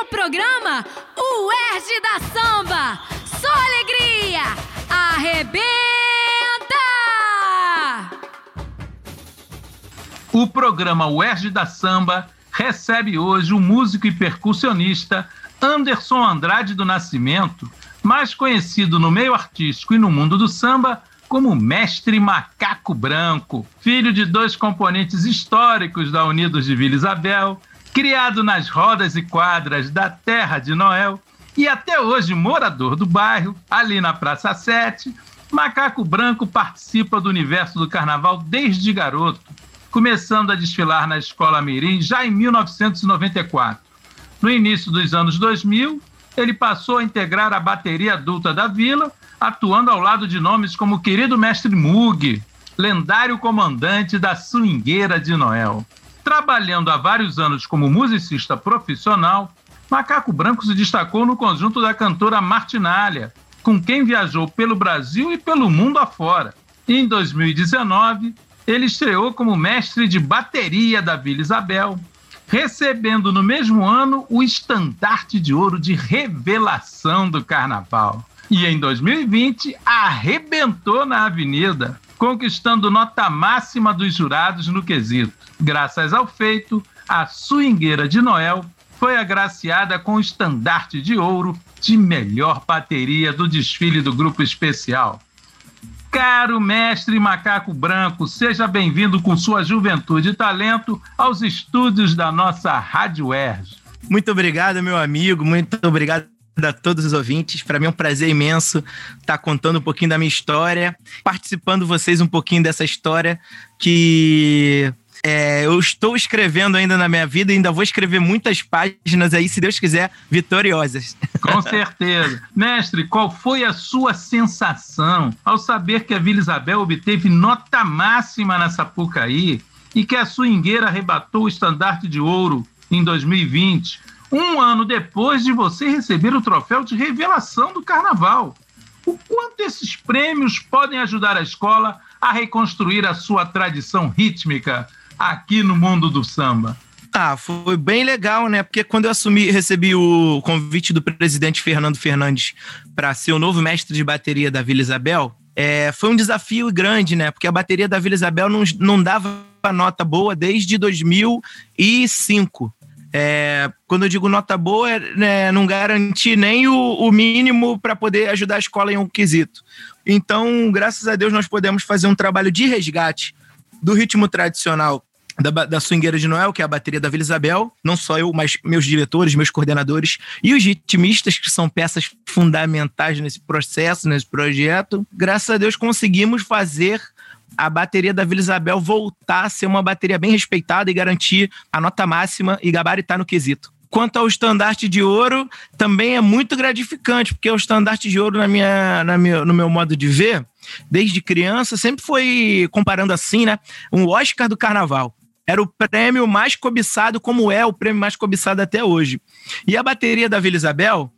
o programa Erge da Samba. Só alegria! Arrebenta! O programa UERJ da Samba recebe hoje o músico e percussionista Anderson Andrade do Nascimento, mais conhecido no meio artístico e no mundo do samba como Mestre Macaco Branco, filho de dois componentes históricos da Unidos de Vila Isabel, criado nas rodas e quadras da Terra de Noel e até hoje morador do bairro, ali na Praça 7, Macaco Branco participa do universo do carnaval desde garoto, começando a desfilar na Escola Mirim já em 1994. No início dos anos 2000, ele passou a integrar a bateria adulta da vila, atuando ao lado de nomes como o querido mestre Mug, lendário comandante da Swingueira de Noel. Trabalhando há vários anos como musicista profissional, Macaco Branco se destacou no conjunto da cantora Martinalha, com quem viajou pelo Brasil e pelo mundo afora. Em 2019, ele estreou como mestre de bateria da Vila Isabel, recebendo no mesmo ano o estandarte de ouro de revelação do carnaval. E em 2020, arrebentou na Avenida, conquistando nota máxima dos jurados no quesito. Graças ao feito, a swingueira de Noel foi agraciada com o estandarte de ouro de melhor bateria do desfile do grupo especial. Caro mestre Macaco Branco, seja bem-vindo com sua juventude e talento aos estúdios da nossa Rádio Erge. Muito obrigado, meu amigo, muito obrigado a todos os ouvintes. Para mim é um prazer imenso estar contando um pouquinho da minha história, participando vocês um pouquinho dessa história que é, eu estou escrevendo ainda na minha vida e ainda vou escrever muitas páginas aí, se Deus quiser, vitoriosas. Com certeza. Mestre, qual foi a sua sensação ao saber que a Vila Isabel obteve nota máxima na Sapucaí e que a swingueira arrebatou o estandarte de ouro em 2020, um ano depois de você receber o troféu de revelação do carnaval? O quanto esses prêmios podem ajudar a escola a reconstruir a sua tradição rítmica aqui no mundo do samba? Ah, foi bem legal, né? Porque quando eu assumi, recebi o convite do presidente Fernando Fernandes para ser o novo mestre de bateria da Vila Isabel, é, foi um desafio grande, né? Porque a bateria da Vila Isabel não, não dava nota boa desde 2005. É, quando eu digo nota boa, né, não garantir nem o, o mínimo para poder ajudar a escola em um quesito. Então, graças a Deus, nós podemos fazer um trabalho de resgate do ritmo tradicional da, da Swingueira de Noel, que é a bateria da Vila Isabel, não só eu, mas meus diretores, meus coordenadores e os ritmistas, que são peças fundamentais nesse processo, nesse projeto. Graças a Deus conseguimos fazer a bateria da Vila Isabel voltar a ser uma bateria bem respeitada e garantir a nota máxima e gabaritar no quesito. Quanto ao estandarte de ouro, também é muito gratificante, porque o estandarte de ouro, na minha, na minha, no meu modo de ver, desde criança, sempre foi, comparando assim, né? Um Oscar do carnaval era o prêmio mais cobiçado, como é o prêmio mais cobiçado até hoje. E a bateria da Vila Isabel,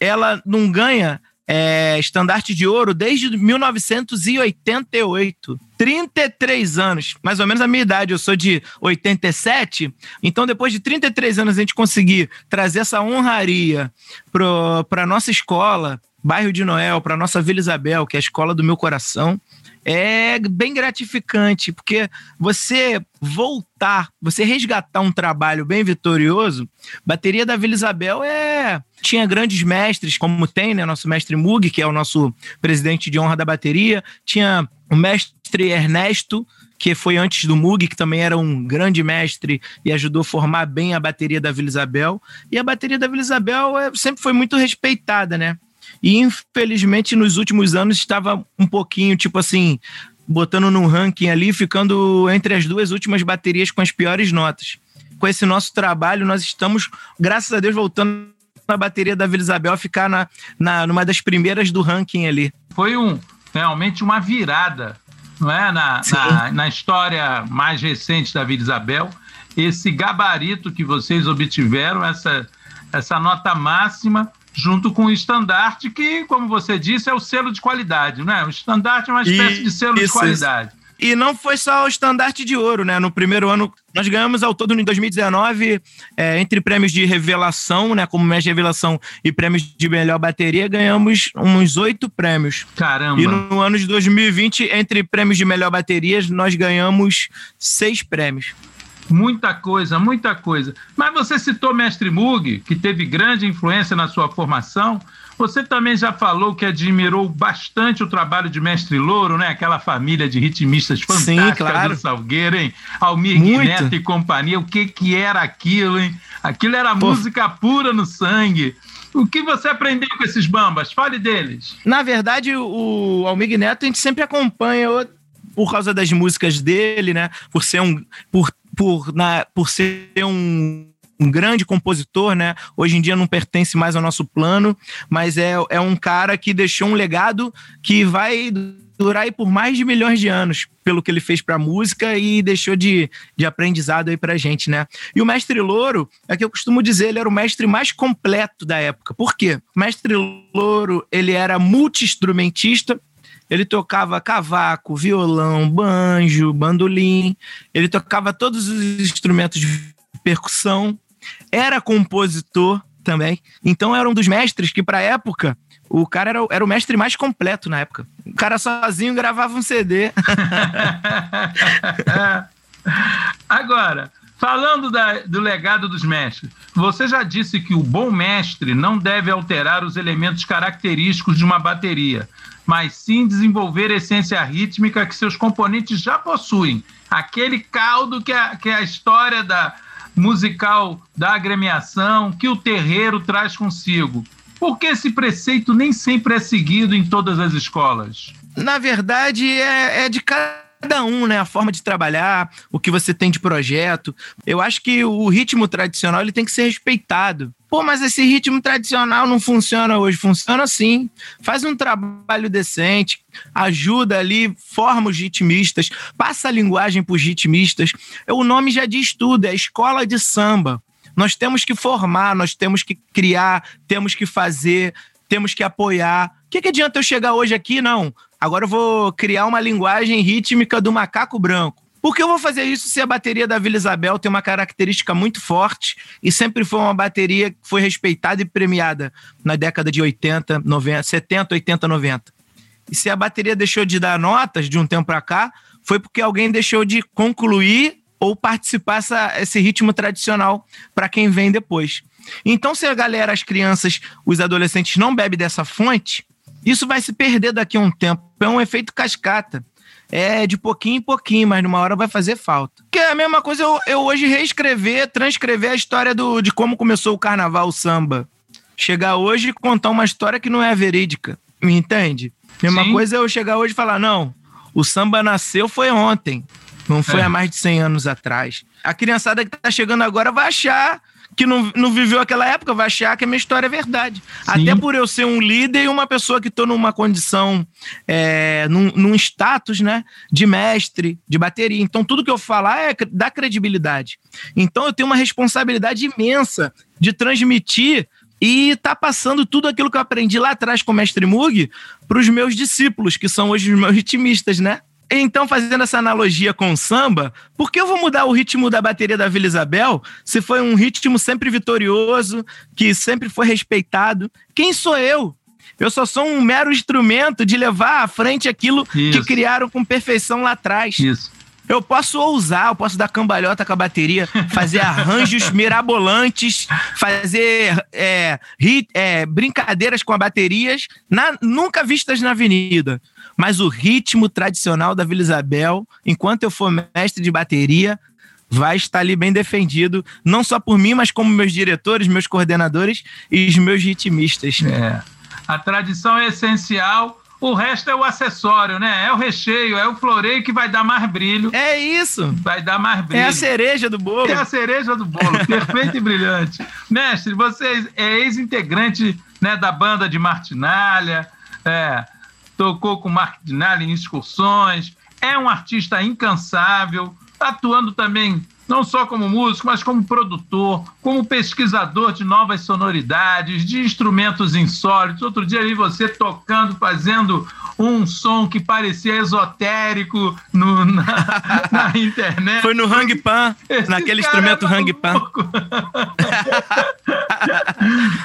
ela não ganha é, estandarte de ouro desde 1988. 33 anos, mais ou menos a minha idade, eu sou de 87. Então, depois de 33 anos, a gente conseguir trazer essa honraria para a nossa escola, bairro de Noel, para a nossa Vila Isabel, que é a escola do meu coração, é bem gratificante, porque você voltar, você resgatar um trabalho bem vitorioso, bateria da Vila Isabel é tinha grandes mestres, como tem, né, nosso mestre Mug, que é o nosso presidente de honra da bateria, tinha o mestre Ernesto, que foi antes do Mug, que também era um grande mestre e ajudou a formar bem a bateria da Vila Isabel. E a bateria da Vila Isabel é, sempre foi muito respeitada, né? E infelizmente nos últimos anos estava um pouquinho, tipo assim, botando num ranking ali, ficando entre as duas últimas baterias com as piores notas. Com esse nosso trabalho, nós estamos, graças a Deus, voltando na bateria da Vila Isabel a ficar na, na, numa das primeiras do ranking ali. Foi um, realmente uma virada, não é? Na, na, na história mais recente da Vila Isabel. Esse gabarito que vocês obtiveram, essa, essa nota máxima, junto com o estandarte, que, como você disse, é o selo de qualidade, né? O estandarte é uma espécie de selo isso, de qualidade. Isso. E não foi só o estandarte de ouro, né? No primeiro ano, nós ganhamos ao todo em 2019, é, entre prêmios de revelação, né? Como mestre de revelação e prêmios de melhor bateria, ganhamos uns oito prêmios. Caramba! E no ano de 2020, entre prêmios de melhor bateria, nós ganhamos seis prêmios. Muita coisa, muita coisa. Mas você citou Mestre Mug, que teve grande influência na sua formação. Você também já falou que admirou bastante o trabalho de Mestre Louro, né? Aquela família de ritmistas fantásticas Sim, claro. do Salgueiro, hein? Almir Neto e companhia. O que que era aquilo, hein? Aquilo era Pô. música pura no sangue. O que você aprendeu com esses bambas? Fale deles. Na verdade, o Almir Neto a gente sempre acompanha por causa das músicas dele, né? Por ser um por por, na, por ser um um grande compositor, né? Hoje em dia não pertence mais ao nosso plano, mas é, é um cara que deixou um legado que vai durar aí por mais de milhões de anos, pelo que ele fez para a música e deixou de, de aprendizado aí para gente, né? E o Mestre Louro, é que eu costumo dizer, ele era o mestre mais completo da época. Por quê? O Mestre Louro, ele era multi-instrumentista, ele tocava cavaco, violão, banjo, bandolim, ele tocava todos os instrumentos de percussão, era compositor também. Então era um dos mestres que, para a época, o cara era, era o mestre mais completo na época. O cara sozinho gravava um CD. Agora, falando da, do legado dos mestres, você já disse que o bom mestre não deve alterar os elementos característicos de uma bateria, mas sim desenvolver a essência rítmica que seus componentes já possuem. Aquele caldo que a, que a história da, musical da agremiação que o terreiro traz consigo. Por que esse preceito nem sempre é seguido em todas as escolas? Na verdade, é, é de cada um, né? A forma de trabalhar, o que você tem de projeto. Eu acho que o ritmo tradicional ele tem que ser respeitado. Pô, mas esse ritmo tradicional não funciona hoje. Funciona sim. Faz um trabalho decente, ajuda ali, forma os ritmistas, passa a linguagem para os ritmistas. O nome já diz tudo, é escola de samba. Nós temos que formar, nós temos que criar, temos que fazer, temos que apoiar. O que, que adianta eu chegar hoje aqui? Não. Agora eu vou criar uma linguagem rítmica do macaco branco. Por que eu vou fazer isso se a bateria da Vila Isabel tem uma característica muito forte e sempre foi uma bateria que foi respeitada e premiada na década de 80, 90, 70, 80, 90? E se a bateria deixou de dar notas de um tempo para cá, foi porque alguém deixou de concluir ou participar essa, esse ritmo tradicional para quem vem depois. Então, se a galera, as crianças, os adolescentes não bebem dessa fonte, isso vai se perder daqui a um tempo. É um efeito cascata é de pouquinho em pouquinho, mas numa hora vai fazer falta. Que é a mesma coisa eu, eu hoje reescrever, transcrever a história do, de como começou o carnaval, o samba. Chegar hoje e contar uma história que não é verídica. Me entende? Mesma Sim. coisa eu chegar hoje e falar: não, o samba nasceu foi ontem, não foi é. há mais de 100 anos atrás. A criançada que tá chegando agora vai achar que não, não viveu aquela época vai achar que a minha história é verdade. Sim. Até por eu ser um líder e uma pessoa que estou numa condição, é, num, num status, né, de mestre, de bateria. Então, tudo que eu falar é da credibilidade. Então, eu tenho uma responsabilidade imensa de transmitir e tá passando tudo aquilo que eu aprendi lá atrás com o mestre Mug para os meus discípulos, que são hoje os meus ritmistas, né? Então, fazendo essa analogia com o samba, por que eu vou mudar o ritmo da bateria da Vila Isabel se foi um ritmo sempre vitorioso, que sempre foi respeitado? Quem sou eu? Eu só sou um mero instrumento de levar à frente aquilo Isso. que criaram com perfeição lá atrás. Isso. Eu posso ousar, eu posso dar cambalhota com a bateria, fazer arranjos mirabolantes, fazer é, hit, é, brincadeiras com a baterias, na, nunca vistas na avenida mas o ritmo tradicional da Vila Isabel, enquanto eu for mestre de bateria, vai estar ali bem defendido, não só por mim, mas como meus diretores, meus coordenadores e os meus ritmistas. É. A tradição é essencial, o resto é o acessório, né? É o recheio, é o floreio que vai dar mais brilho. É isso. Vai dar mais brilho. É a cereja do bolo. É a cereja do bolo, perfeito e brilhante. Mestre, você é ex-integrante né, da banda de Martinalha, é, tocou com Mark Dinali em excursões, é um artista incansável, atuando também não só como músico, mas como produtor, como pesquisador de novas sonoridades, de instrumentos insólitos. Outro dia ali você tocando, fazendo um som que parecia esotérico no, na, na internet. Foi no Hang Pan, naquele instrumento Hang Pan.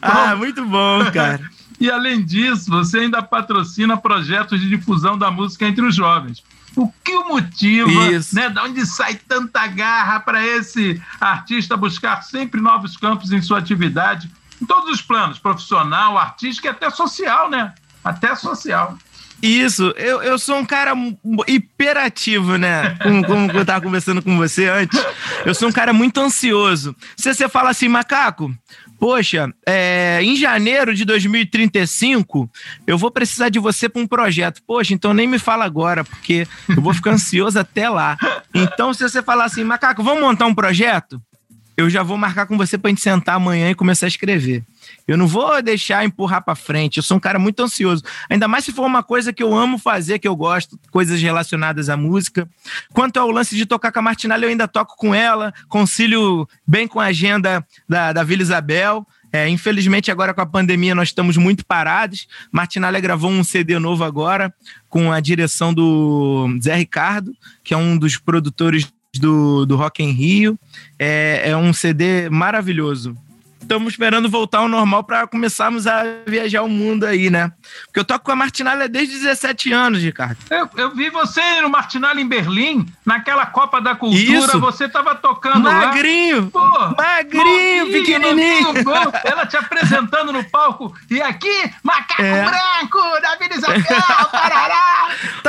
ah, muito bom, cara. E além disso, você ainda patrocina projetos de difusão da música entre os jovens. O que o motiva, Isso. né? Da onde sai tanta garra para esse artista buscar sempre novos campos em sua atividade, em todos os planos, profissional, artístico e até social, né? Até social. Isso, eu, eu sou um cara hiperativo, né? Como, como eu tava conversando com você antes. Eu sou um cara muito ansioso. Se você fala assim, macaco, poxa, é, em janeiro de 2035 eu vou precisar de você para um projeto. Poxa, então nem me fala agora, porque eu vou ficar ansioso até lá. Então, se você falar assim, macaco, vamos montar um projeto? Eu já vou marcar com você para gente sentar amanhã e começar a escrever. Eu não vou deixar empurrar para frente. Eu sou um cara muito ansioso. Ainda mais se for uma coisa que eu amo fazer, que eu gosto, coisas relacionadas à música. Quanto ao lance de tocar com a Martinalha, eu ainda toco com ela, concilio bem com a agenda da, da Vila Isabel. É, infelizmente, agora com a pandemia, nós estamos muito parados. Martinalha gravou um CD novo agora, com a direção do Zé Ricardo, que é um dos produtores do, do Rock em Rio. É, é um CD maravilhoso estamos esperando voltar ao normal para começarmos a viajar o mundo aí, né? Porque eu toco com a Martinalha desde 17 anos, Ricardo. Eu, eu vi você no Martinalha em Berlim, naquela Copa da Cultura, Isso. você tava tocando magrinho, lá. Pô, magrinho, novinho, pequenininho. Novinho, ela te apresentando no palco. E aqui, macaco é. branco da Vila Isabel,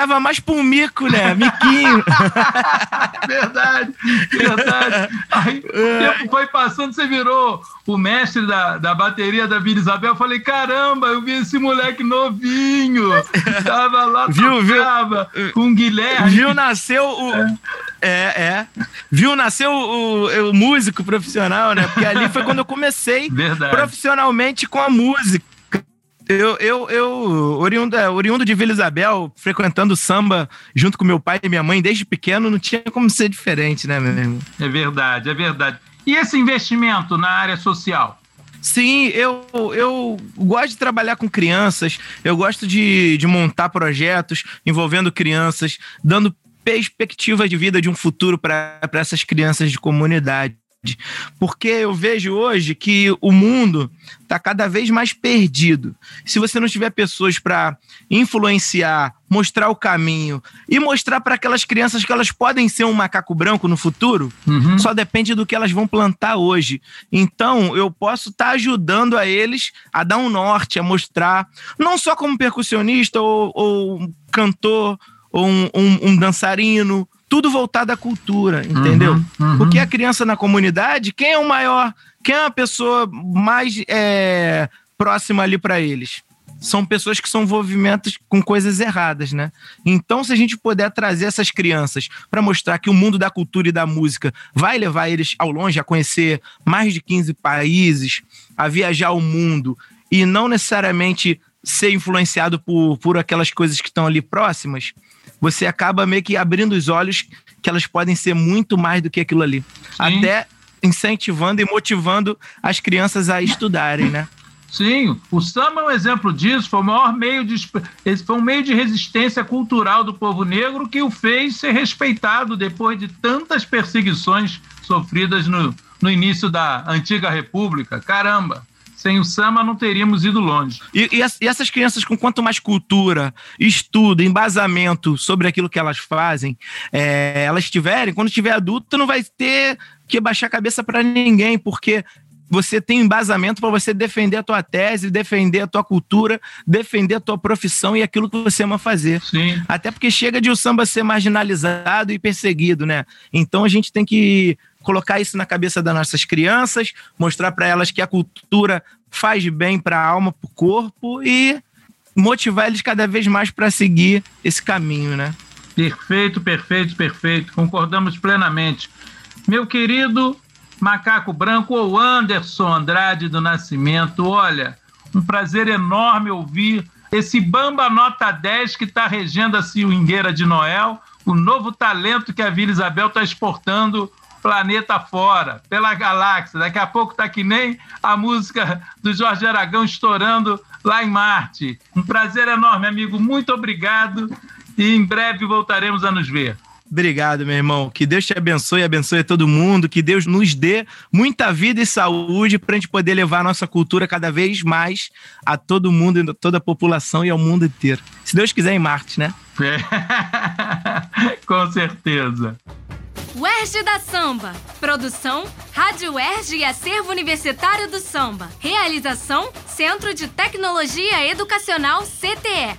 Tava mais um mico, né? Miquinho. verdade, verdade. Aí o é. tempo foi passando, você virou o mestre da, da bateria da Vila Isabel, eu falei, caramba, eu vi esse moleque novinho, tava lá, viu, tocava, viu, com o Guilherme. Viu, nasceu o... É, é. é. Viu, nasceu o, o, músico profissional, né? Porque ali foi quando eu comecei Verdade. profissionalmente com a música. Eu, eu, eu oriundo, oriundo de Vila Isabel, frequentando samba junto com meu pai e minha mãe desde pequeno, não tinha como ser diferente, né, meu irmão? É verdade, é verdade. E esse investimento na área social? Sim, eu, eu gosto de trabalhar com crianças, eu gosto de, de montar projetos envolvendo crianças, dando perspectiva de vida de um futuro para essas crianças de comunidade. Porque eu vejo hoje que o mundo está cada vez mais perdido. Se você não tiver pessoas para influenciar, mostrar o caminho e mostrar para aquelas crianças que elas podem ser um macaco branco no futuro, uhum. só depende do que elas vão plantar hoje. Então, eu posso estar tá ajudando a eles a dar um norte, a mostrar, não só como percussionista ou, ou cantor ou um, um, um dançarino tudo voltado à cultura, entendeu? Uhum, uhum. Porque a criança na comunidade, quem é o maior, quem é a pessoa mais é, próxima ali para eles? São pessoas que são envolvimentos com coisas erradas, né? Então, se a gente puder trazer essas crianças para mostrar que o mundo da cultura e da música vai levar eles ao longe, a conhecer mais de 15 países, a viajar o mundo e não necessariamente ser influenciado por, por aquelas coisas que estão ali próximas, você acaba meio que abrindo os olhos que elas podem ser muito mais do que aquilo ali. Sim. Até incentivando e motivando as crianças a estudarem, né? Sim, o samba é um exemplo disso, foi o maior meio de foi um meio de resistência cultural do povo negro que o fez ser respeitado depois de tantas perseguições sofridas no, no início da antiga república. Caramba! Sem o samba não teríamos ido longe. E, e, e, essas crianças, com quanto mais cultura, estudo, embasamento sobre aquilo que elas fazem, é, elas tiverem, quando tiver adulto, não vai ter que baixar a cabeça para ninguém, porque você tem embasamento para você defender a tua tese, defender a tua cultura, defender a tua profissão e aquilo que você ama fazer. Sim. Até porque chega de o samba ser marginalizado e perseguido, né? Então a gente tem que colocar isso na cabeça das nossas crianças, mostrar para elas que a cultura faz bem para a alma, para o corpo e motivar eles cada vez mais para seguir esse caminho, né? Perfeito, perfeito, perfeito. Concordamos plenamente. Meu querido Macaco Branco ou Anderson Andrade do Nascimento, olha, um prazer enorme ouvir esse Bamba Nota 10 que está regendo a Swingueira de Noel, o novo talento que a Vila Isabel está exportando planeta fora, pela galáxia. Daqui a pouco tá que nem a música do Jorge Aragão estourando lá em Marte. Um prazer enorme, amigo. Muito obrigado e em breve voltaremos a nos ver. Obrigado, meu irmão. Que Deus te abençoe, abençoe todo mundo, que Deus nos dê muita vida e saúde para a gente poder levar a nossa cultura cada vez mais a todo mundo, a toda a população e ao mundo inteiro. Se Deus quiser, em Marte, né? É. Com certeza. UERJ da Samba. Produção, Rádio UERJ e Acervo Universitário do Samba. Realização, Centro de Tecnologia Educacional CTE.